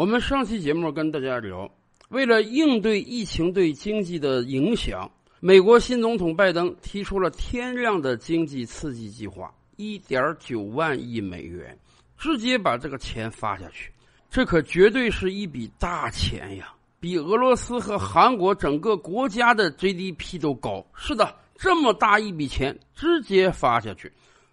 我们上期节目跟大家聊，为了应对疫情对经济的影响，美国新总统拜登提出了天量的经济刺激计划，一点九万亿美元，直接把这个钱发下去。这可绝对是一笔大钱呀，比俄罗斯和韩国整个国家的 GDP 都高。是的，这么大一笔钱直接发下去，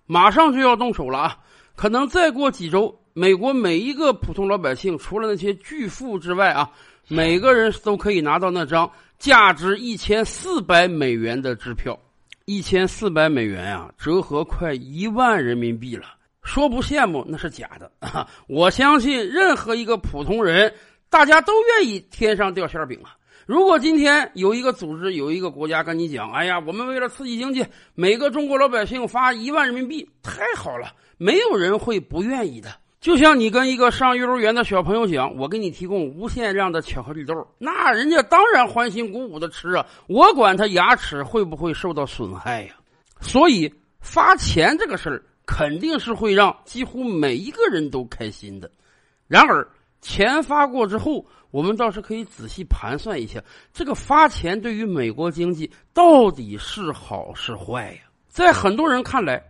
马上就要动手了啊！可能再过几周。美国每一个普通老百姓，除了那些巨富之外啊，每个人都可以拿到那张价值一千四百美元的支票。一千四百美元啊，折合快一万人民币了。说不羡慕那是假的啊！我相信任何一个普通人，大家都愿意天上掉馅饼啊。如果今天有一个组织、有一个国家跟你讲：“哎呀，我们为了刺激经济，每个中国老百姓发一万人民币，太好了！”没有人会不愿意的。就像你跟一个上幼儿园的小朋友讲，我给你提供无限量的巧克力豆，那人家当然欢欣鼓舞的吃啊，我管他牙齿会不会受到损害呀。所以发钱这个事儿肯定是会让几乎每一个人都开心的。然而钱发过之后，我们倒是可以仔细盘算一下，这个发钱对于美国经济到底是好是坏呀？在很多人看来，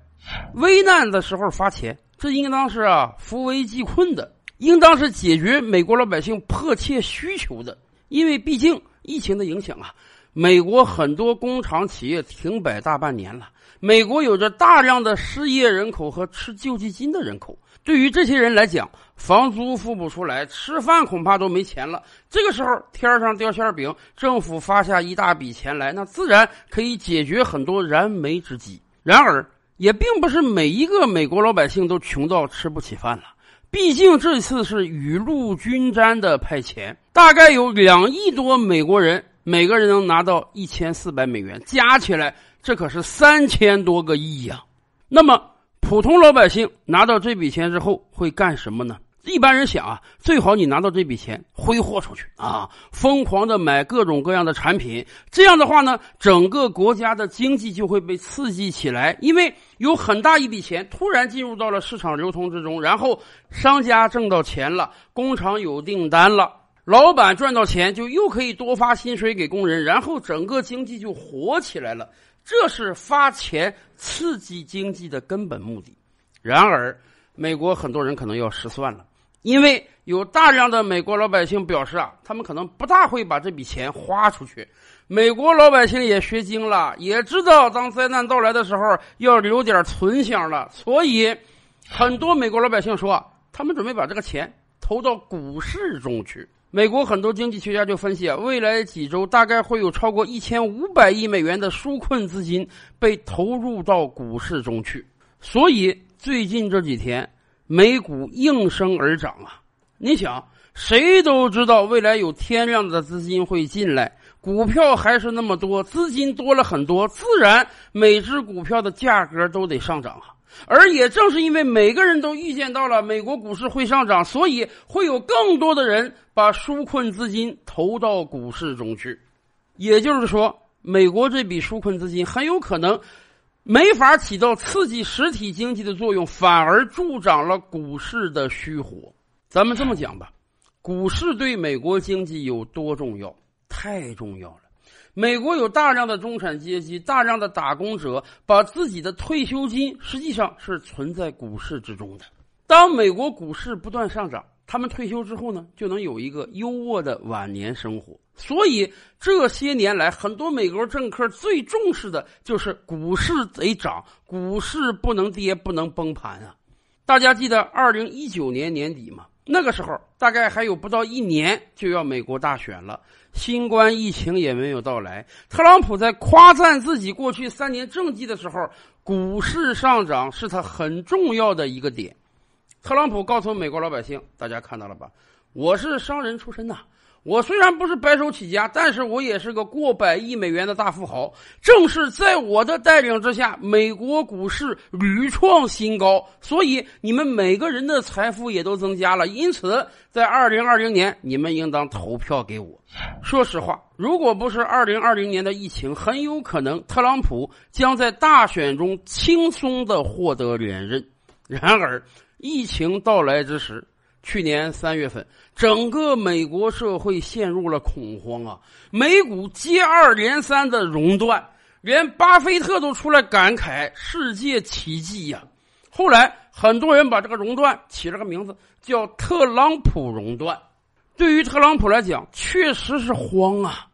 危难的时候发钱。这应当是啊扶危济困的，应当是解决美国老百姓迫切需求的。因为毕竟疫情的影响啊，美国很多工厂企业停摆大半年了。美国有着大量的失业人口和吃救济金的人口，对于这些人来讲，房租付不出来，吃饭恐怕都没钱了。这个时候天上掉馅饼，政府发下一大笔钱来，那自然可以解决很多燃眉之急。然而，也并不是每一个美国老百姓都穷到吃不起饭了，毕竟这次是雨露均沾的派钱，大概有两亿多美国人，每个人能拿到一千四百美元，加起来这可是三千多个亿呀。那么普通老百姓拿到这笔钱之后会干什么呢？一般人想啊，最好你拿到这笔钱挥霍出去啊，疯狂的买各种各样的产品。这样的话呢，整个国家的经济就会被刺激起来，因为有很大一笔钱突然进入到了市场流通之中，然后商家挣到钱了，工厂有订单了，老板赚到钱就又可以多发薪水给工人，然后整个经济就活起来了。这是发钱刺激经济的根本目的。然而，美国很多人可能要失算了。因为有大量的美国老百姓表示啊，他们可能不大会把这笔钱花出去。美国老百姓也学精了，也知道当灾难到来的时候要留点存箱了。所以，很多美国老百姓说，他们准备把这个钱投到股市中去。美国很多经济学家就分析啊，未来几周大概会有超过一千五百亿美元的纾困资金被投入到股市中去。所以，最近这几天。美股应声而涨啊！你想，谁都知道未来有天量的资金会进来，股票还是那么多，资金多了很多，自然每只股票的价格都得上涨啊！而也正是因为每个人都预见到了美国股市会上涨，所以会有更多的人把纾困资金投到股市中去。也就是说，美国这笔纾困资金很有可能。没法起到刺激实体经济的作用，反而助长了股市的虚火。咱们这么讲吧，股市对美国经济有多重要？太重要了。美国有大量的中产阶级，大量的打工者，把自己的退休金实际上是存在股市之中的。当美国股市不断上涨。他们退休之后呢，就能有一个优渥的晚年生活。所以这些年来，很多美国政客最重视的就是股市得涨，股市不能跌，不能崩盘啊！大家记得二零一九年年底吗？那个时候大概还有不到一年就要美国大选了，新冠疫情也没有到来。特朗普在夸赞自己过去三年政绩的时候，股市上涨是他很重要的一个点。特朗普告诉美国老百姓：“大家看到了吧？我是商人出身呐。我虽然不是白手起家，但是我也是个过百亿美元的大富豪。正是在我的带领之下，美国股市屡创新高，所以你们每个人的财富也都增加了。因此，在二零二零年，你们应当投票给我。说实话，如果不是二零二零年的疫情，很有可能特朗普将在大选中轻松的获得连任。然而。”疫情到来之时，去年三月份，整个美国社会陷入了恐慌啊，美股接二连三的熔断，连巴菲特都出来感慨世界奇迹呀。后来很多人把这个熔断起了个名字，叫特朗普熔断。对于特朗普来讲，确实是慌啊，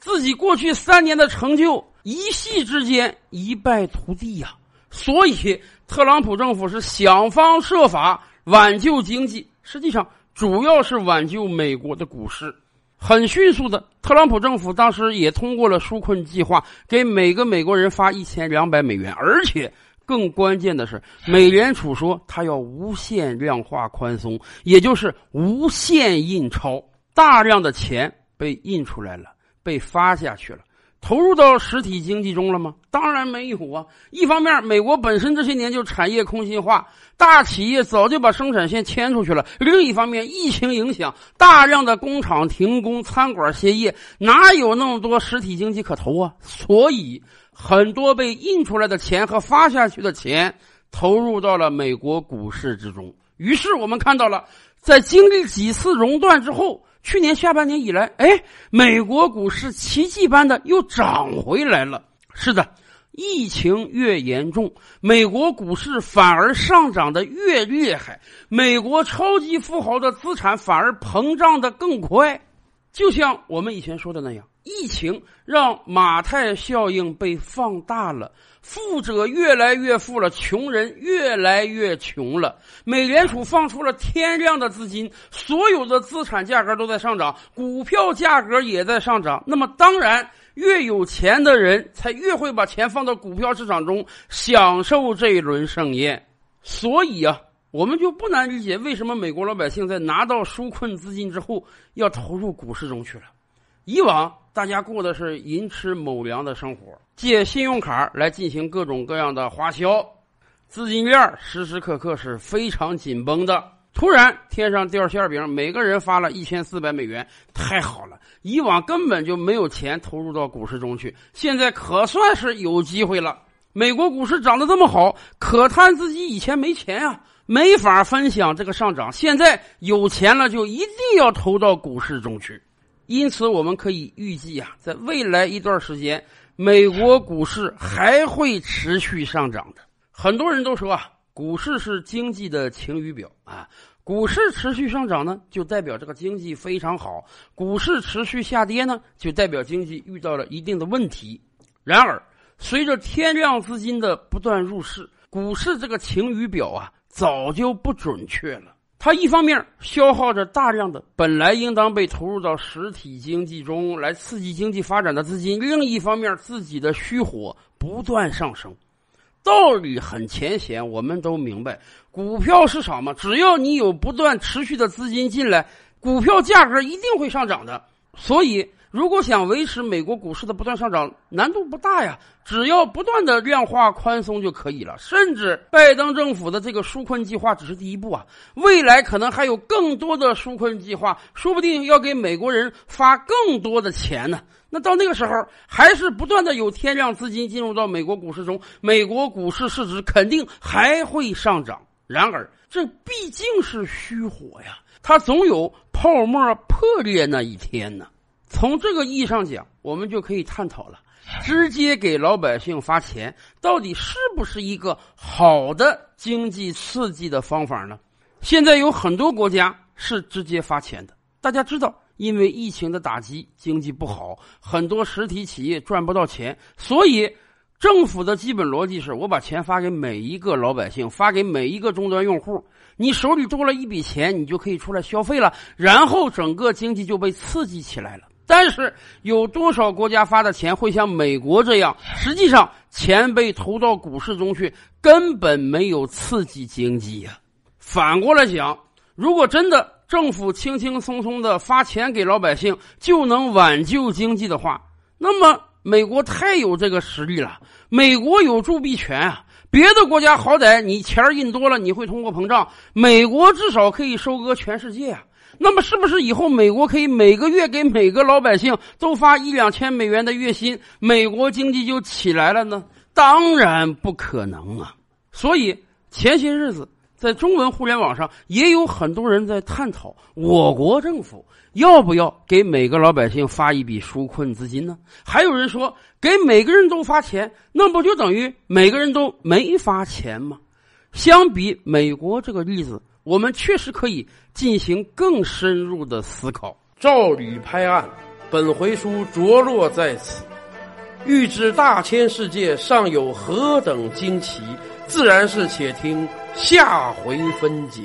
自己过去三年的成就一夕之间一败涂地呀。所以，特朗普政府是想方设法挽救经济。实际上，主要是挽救美国的股市。很迅速的，特朗普政府当时也通过了纾困计划，给每个美国人发一千两百美元。而且，更关键的是，美联储说他要无限量化宽松，也就是无限印钞，大量的钱被印出来了，被发下去了。投入到实体经济中了吗？当然没有啊！一方面，美国本身这些年就产业空心化，大企业早就把生产线迁出去了；另一方面，疫情影响，大量的工厂停工，餐馆歇业，哪有那么多实体经济可投啊？所以，很多被印出来的钱和发下去的钱投入到了美国股市之中。于是，我们看到了，在经历几次熔断之后。去年下半年以来，哎，美国股市奇迹般的又涨回来了。是的，疫情越严重，美国股市反而上涨的越厉害，美国超级富豪的资产反而膨胀的更快。就像我们以前说的那样，疫情让马太效应被放大了。富者越来越富了，穷人越来越穷了。美联储放出了天量的资金，所有的资产价格都在上涨，股票价格也在上涨。那么，当然，越有钱的人才越会把钱放到股票市场中，享受这一轮盛宴。所以啊，我们就不难理解为什么美国老百姓在拿到纾困资金之后要投入股市中去了。以往大家过的是寅吃卯粮的生活，借信用卡来进行各种各样的花销，资金链时时刻刻是非常紧绷的。突然天上掉馅饼，每个人发了一千四百美元，太好了！以往根本就没有钱投入到股市中去，现在可算是有机会了。美国股市涨得这么好，可叹自己以前没钱呀，没法分享这个上涨。现在有钱了，就一定要投到股市中去。因此，我们可以预计啊，在未来一段时间，美国股市还会持续上涨的。很多人都说啊，股市是经济的晴雨表啊，股市持续上涨呢，就代表这个经济非常好；股市持续下跌呢，就代表经济遇到了一定的问题。然而，随着天量资金的不断入市，股市这个晴雨表啊，早就不准确了。它一方面消耗着大量的本来应当被投入到实体经济中来刺激经济发展的资金，另一方面自己的虚火不断上升。道理很浅显，我们都明白，股票市场嘛，只要你有不断持续的资金进来，股票价格一定会上涨的。所以。如果想维持美国股市的不断上涨，难度不大呀，只要不断的量化宽松就可以了。甚至拜登政府的这个纾困计划只是第一步啊，未来可能还有更多的纾困计划，说不定要给美国人发更多的钱呢。那到那个时候，还是不断的有天量资金进入到美国股市中，美国股市市值肯定还会上涨。然而，这毕竟是虚火呀，它总有泡沫破裂那一天呢。从这个意义上讲，我们就可以探讨了：直接给老百姓发钱，到底是不是一个好的经济刺激的方法呢？现在有很多国家是直接发钱的。大家知道，因为疫情的打击，经济不好，很多实体企业赚不到钱，所以政府的基本逻辑是：我把钱发给每一个老百姓，发给每一个终端用户。你手里多了一笔钱，你就可以出来消费了，然后整个经济就被刺激起来了。但是有多少国家发的钱会像美国这样？实际上，钱被投到股市中去，根本没有刺激经济呀。反过来讲，如果真的政府轻轻松松的发钱给老百姓就能挽救经济的话，那么美国太有这个实力了。美国有铸币权啊！别的国家好歹你钱印多了，你会通货膨胀，美国至少可以收割全世界啊。那么，是不是以后美国可以每个月给每个老百姓都发一两千美元的月薪，美国经济就起来了呢？当然不可能啊！所以前些日子在中文互联网上，也有很多人在探讨我国政府要不要给每个老百姓发一笔纾困资金呢？还有人说，给每个人都发钱，那不就等于每个人都没发钱吗？相比美国这个例子，我们确实可以进行更深入的思考。照吕拍案，本回书着落在此。欲知大千世界尚有何等惊奇，自然是且听下回分解。